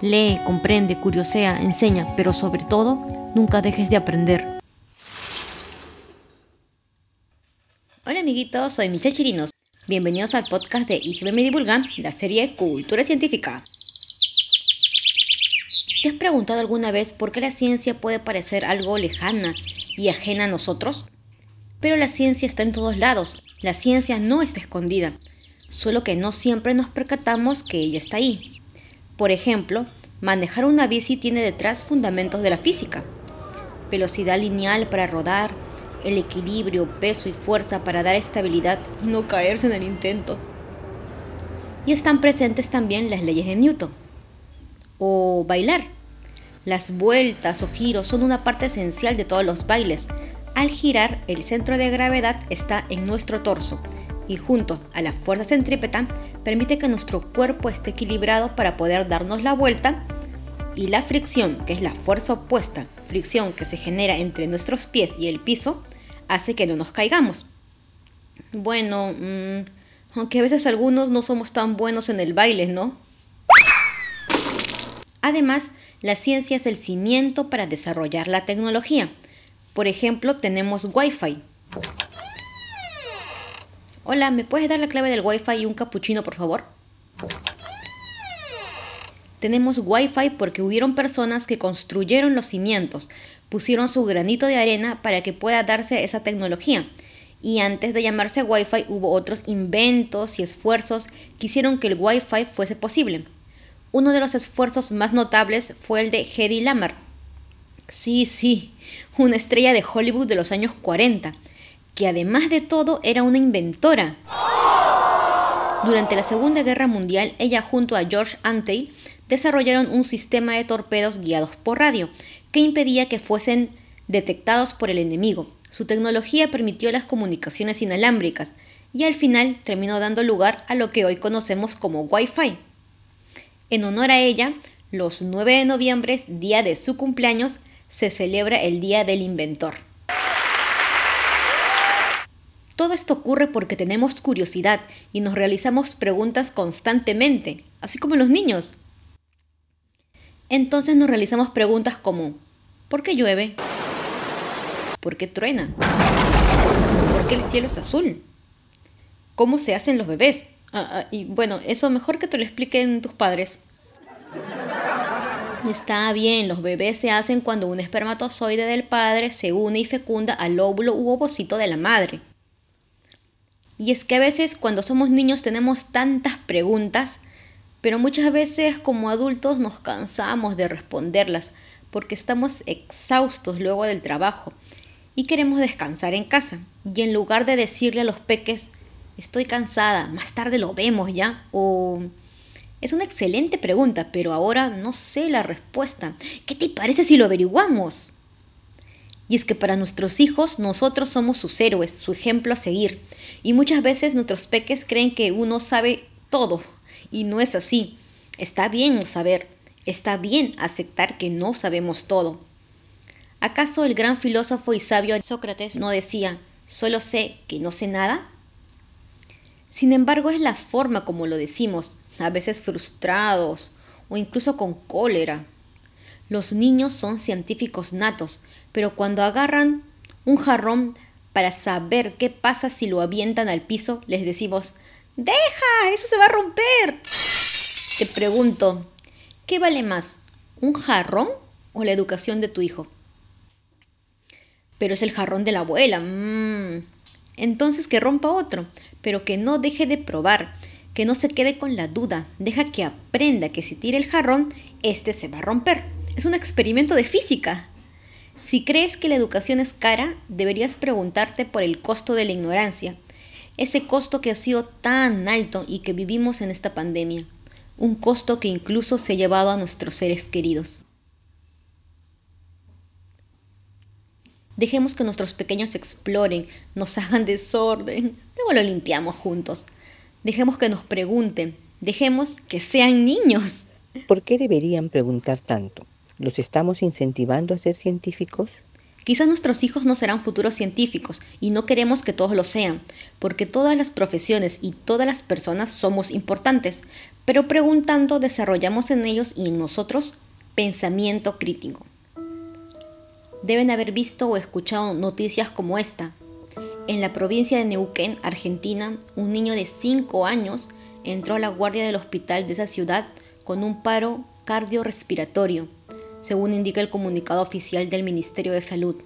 Lee, comprende, curiosea, enseña, pero sobre todo, nunca dejes de aprender. Hola amiguitos, soy Michelle Chirinos. Bienvenidos al podcast de IGB Me Divulgan, la serie Cultura Científica. ¿Te has preguntado alguna vez por qué la ciencia puede parecer algo lejana y ajena a nosotros? Pero la ciencia está en todos lados, la ciencia no está escondida, solo que no siempre nos percatamos que ella está ahí. Por ejemplo, manejar una bici tiene detrás fundamentos de la física. Velocidad lineal para rodar, el equilibrio, peso y fuerza para dar estabilidad y no caerse en el intento. Y están presentes también las leyes de Newton. O bailar. Las vueltas o giros son una parte esencial de todos los bailes. Al girar, el centro de gravedad está en nuestro torso y junto a la fuerza centrípeta permite que nuestro cuerpo esté equilibrado para poder darnos la vuelta y la fricción, que es la fuerza opuesta, fricción que se genera entre nuestros pies y el piso, hace que no nos caigamos. Bueno, mm, aunque a veces algunos no somos tan buenos en el baile, ¿no? Además, la ciencia es el cimiento para desarrollar la tecnología. Por ejemplo, tenemos Wi-Fi. Hola, ¿me puedes dar la clave del Wi-Fi y un capuchino, por favor? Tenemos Wi-Fi porque hubieron personas que construyeron los cimientos, pusieron su granito de arena para que pueda darse esa tecnología. Y antes de llamarse Wi-Fi hubo otros inventos y esfuerzos que hicieron que el Wi-Fi fuese posible. Uno de los esfuerzos más notables fue el de Hedy Lamarr. Sí, sí, una estrella de Hollywood de los años 40, que además de todo era una inventora. Durante la Segunda Guerra Mundial, ella junto a George Antey desarrollaron un sistema de torpedos guiados por radio que impedía que fuesen detectados por el enemigo. Su tecnología permitió las comunicaciones inalámbricas y al final terminó dando lugar a lo que hoy conocemos como Wi-Fi. En honor a ella, los 9 de noviembre, día de su cumpleaños, se celebra el Día del Inventor. Todo esto ocurre porque tenemos curiosidad y nos realizamos preguntas constantemente, así como los niños. Entonces nos realizamos preguntas como, ¿por qué llueve? ¿Por qué truena? ¿Por qué el cielo es azul? ¿Cómo se hacen los bebés? Ah, ah, y bueno, eso mejor que te lo expliquen tus padres. Está bien, los bebés se hacen cuando un espermatozoide del padre se une y fecunda al óvulo u ovocito de la madre. Y es que a veces cuando somos niños tenemos tantas preguntas pero muchas veces como adultos nos cansamos de responderlas porque estamos exhaustos luego del trabajo y queremos descansar en casa. Y en lugar de decirle a los peques, estoy cansada, más tarde lo vemos ya, o es una excelente pregunta, pero ahora no sé la respuesta. ¿Qué te parece si lo averiguamos? Y es que para nuestros hijos nosotros somos sus héroes, su ejemplo a seguir. Y muchas veces nuestros peques creen que uno sabe todo y no es así. Está bien no saber, está bien aceptar que no sabemos todo. ¿Acaso el gran filósofo y sabio Sócrates no decía, solo sé que no sé nada? Sin embargo, es la forma como lo decimos, a veces frustrados o incluso con cólera. Los niños son científicos natos, pero cuando agarran un jarrón para saber qué pasa si lo avientan al piso, les decimos, ¡Deja! ¡Eso se va a romper! Te pregunto, ¿qué vale más? ¿Un jarrón o la educación de tu hijo? Pero es el jarrón de la abuela. Mm. Entonces que rompa otro, pero que no deje de probar, que no se quede con la duda, deja que aprenda que si tira el jarrón, este se va a romper. Es un experimento de física. Si crees que la educación es cara, deberías preguntarte por el costo de la ignorancia ese costo que ha sido tan alto y que vivimos en esta pandemia. un costo que incluso se ha llevado a nuestros seres queridos. Dejemos que nuestros pequeños exploren, nos hagan desorden, luego lo limpiamos juntos. Dejemos que nos pregunten, dejemos que sean niños. ¿Por qué deberían preguntar tanto? ¿Los estamos incentivando a ser científicos? Quizás nuestros hijos no serán futuros científicos y no queremos que todos lo sean, porque todas las profesiones y todas las personas somos importantes, pero preguntando desarrollamos en ellos y en nosotros pensamiento crítico. Deben haber visto o escuchado noticias como esta. En la provincia de Neuquén, Argentina, un niño de 5 años entró a la guardia del hospital de esa ciudad con un paro cardiorrespiratorio, según indica el comunicado oficial del Ministerio de Salud.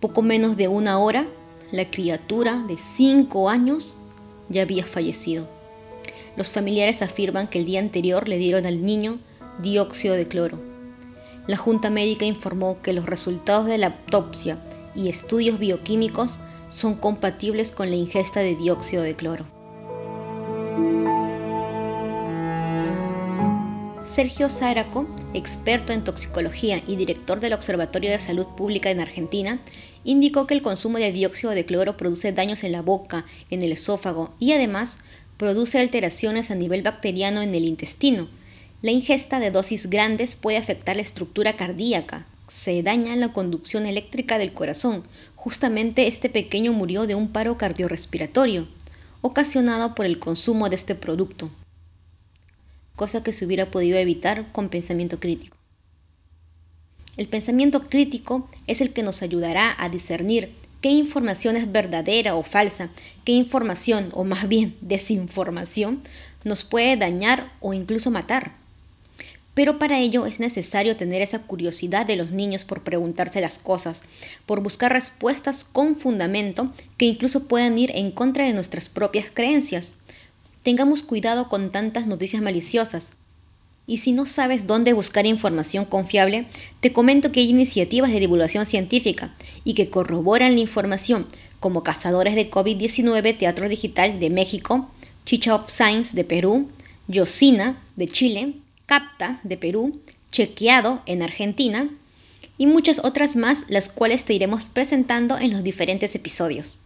Poco menos de una hora, la criatura de 5 años ya había fallecido. Los familiares afirman que el día anterior le dieron al niño dióxido de cloro la Junta Médica informó que los resultados de la autopsia y estudios bioquímicos son compatibles con la ingesta de dióxido de cloro. Sergio Záraco, experto en toxicología y director del Observatorio de Salud Pública en Argentina, indicó que el consumo de dióxido de cloro produce daños en la boca, en el esófago y además produce alteraciones a nivel bacteriano en el intestino, la ingesta de dosis grandes puede afectar la estructura cardíaca, se daña la conducción eléctrica del corazón. Justamente este pequeño murió de un paro cardiorrespiratorio, ocasionado por el consumo de este producto, cosa que se hubiera podido evitar con pensamiento crítico. El pensamiento crítico es el que nos ayudará a discernir qué información es verdadera o falsa, qué información, o más bien desinformación, nos puede dañar o incluso matar. Pero para ello es necesario tener esa curiosidad de los niños por preguntarse las cosas, por buscar respuestas con fundamento que incluso puedan ir en contra de nuestras propias creencias. Tengamos cuidado con tantas noticias maliciosas. Y si no sabes dónde buscar información confiable, te comento que hay iniciativas de divulgación científica y que corroboran la información, como Cazadores de COVID-19 Teatro Digital de México, Chicha of Science de Perú, Yosina de Chile, Capta de Perú, Chequeado en Argentina y muchas otras más las cuales te iremos presentando en los diferentes episodios.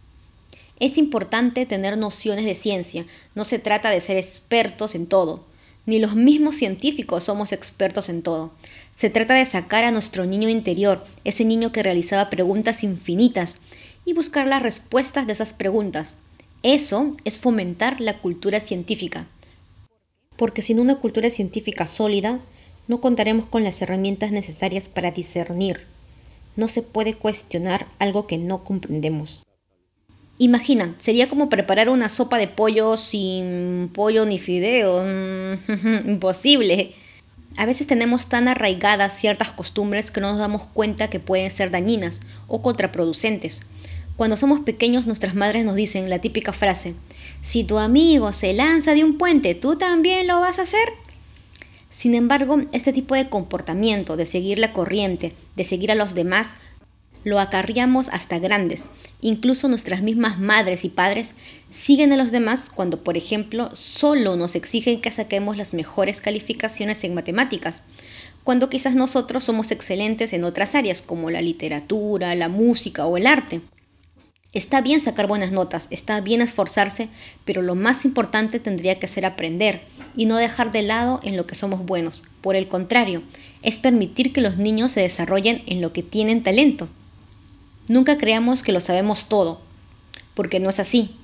Es importante tener nociones de ciencia, no se trata de ser expertos en todo, ni los mismos científicos somos expertos en todo. Se trata de sacar a nuestro niño interior, ese niño que realizaba preguntas infinitas, y buscar las respuestas de esas preguntas. Eso es fomentar la cultura científica porque sin una cultura científica sólida no contaremos con las herramientas necesarias para discernir. No se puede cuestionar algo que no comprendemos. Imagina, sería como preparar una sopa de pollo sin pollo ni fideo. Imposible. A veces tenemos tan arraigadas ciertas costumbres que no nos damos cuenta que pueden ser dañinas o contraproducentes. Cuando somos pequeños nuestras madres nos dicen la típica frase, si tu amigo se lanza de un puente, ¿tú también lo vas a hacer? Sin embargo, este tipo de comportamiento, de seguir la corriente, de seguir a los demás, lo acarriamos hasta grandes. Incluso nuestras mismas madres y padres siguen a los demás cuando, por ejemplo, solo nos exigen que saquemos las mejores calificaciones en matemáticas, cuando quizás nosotros somos excelentes en otras áreas como la literatura, la música o el arte. Está bien sacar buenas notas, está bien esforzarse, pero lo más importante tendría que ser aprender y no dejar de lado en lo que somos buenos. Por el contrario, es permitir que los niños se desarrollen en lo que tienen talento. Nunca creamos que lo sabemos todo, porque no es así.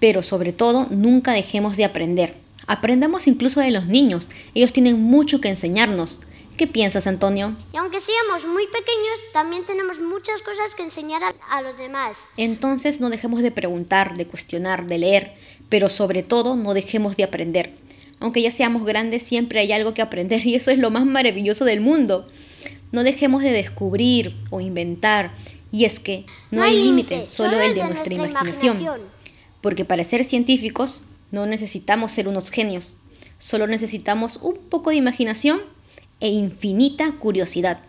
Pero sobre todo, nunca dejemos de aprender. Aprendamos incluso de los niños, ellos tienen mucho que enseñarnos. ¿Qué piensas, Antonio? Y aunque seamos muy pequeños, también tenemos muchas cosas que enseñar a, los demás. Entonces no dejemos de preguntar, de cuestionar, de leer, pero sobre todo no dejemos de aprender. Aunque ya seamos grandes, siempre hay algo que aprender y eso es lo más maravilloso del mundo. No dejemos de descubrir o inventar. Y es que no, hay límite, solo, el de, nuestra, imaginación. Porque para ser científicos no necesitamos ser unos genios, solo necesitamos un poco de imaginación e infinita curiosidad.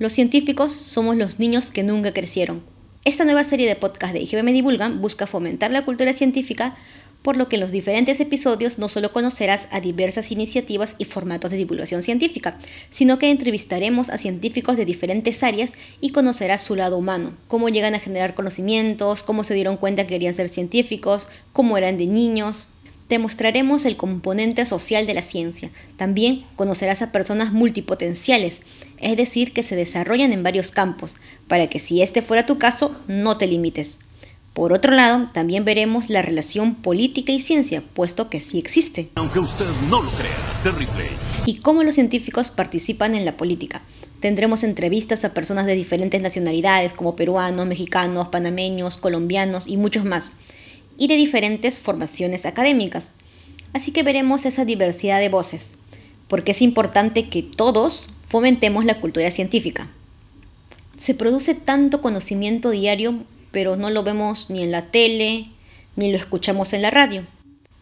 Los científicos somos los niños que nunca crecieron. Esta nueva serie de podcast de IGBM Divulgan busca fomentar la cultura científica por lo que en los diferentes episodios no solo conocerás a diversas iniciativas y formatos de divulgación científica, sino que entrevistaremos a científicos de diferentes áreas y conocerás su lado humano, cómo llegan a generar conocimientos, cómo se dieron cuenta que querían ser científicos, cómo eran de niños. Te mostraremos el componente social de la ciencia. También conocerás a personas multipotenciales, es decir, que se desarrollan en varios campos, para que si este fuera tu caso, no te limites. Por otro lado, también veremos la relación política y ciencia, puesto que sí existe. Aunque usted no lo crea, terrible. Y cómo los científicos participan en la política. Tendremos entrevistas a personas de diferentes nacionalidades, como peruanos, mexicanos, panameños, colombianos y muchos más, y de diferentes formaciones académicas. Así que veremos esa diversidad de voces, porque es importante que todos fomentemos la cultura científica. Se produce tanto conocimiento diario pero no lo vemos ni en la tele, ni lo escuchamos en la radio.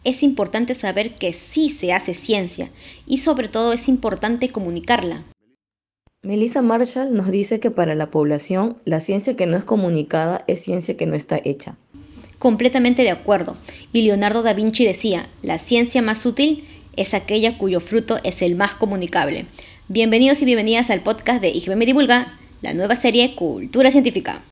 Es importante saber que sí se hace ciencia y sobre todo es importante comunicarla. Melissa Marshall nos dice que para la población la ciencia que no es comunicada es ciencia que no está hecha. Completamente de acuerdo. Y Leonardo da Vinci decía, la ciencia más útil es aquella cuyo fruto es el más comunicable. Bienvenidos y bienvenidas al podcast de IGBM Divulga, la nueva serie Cultura Científica.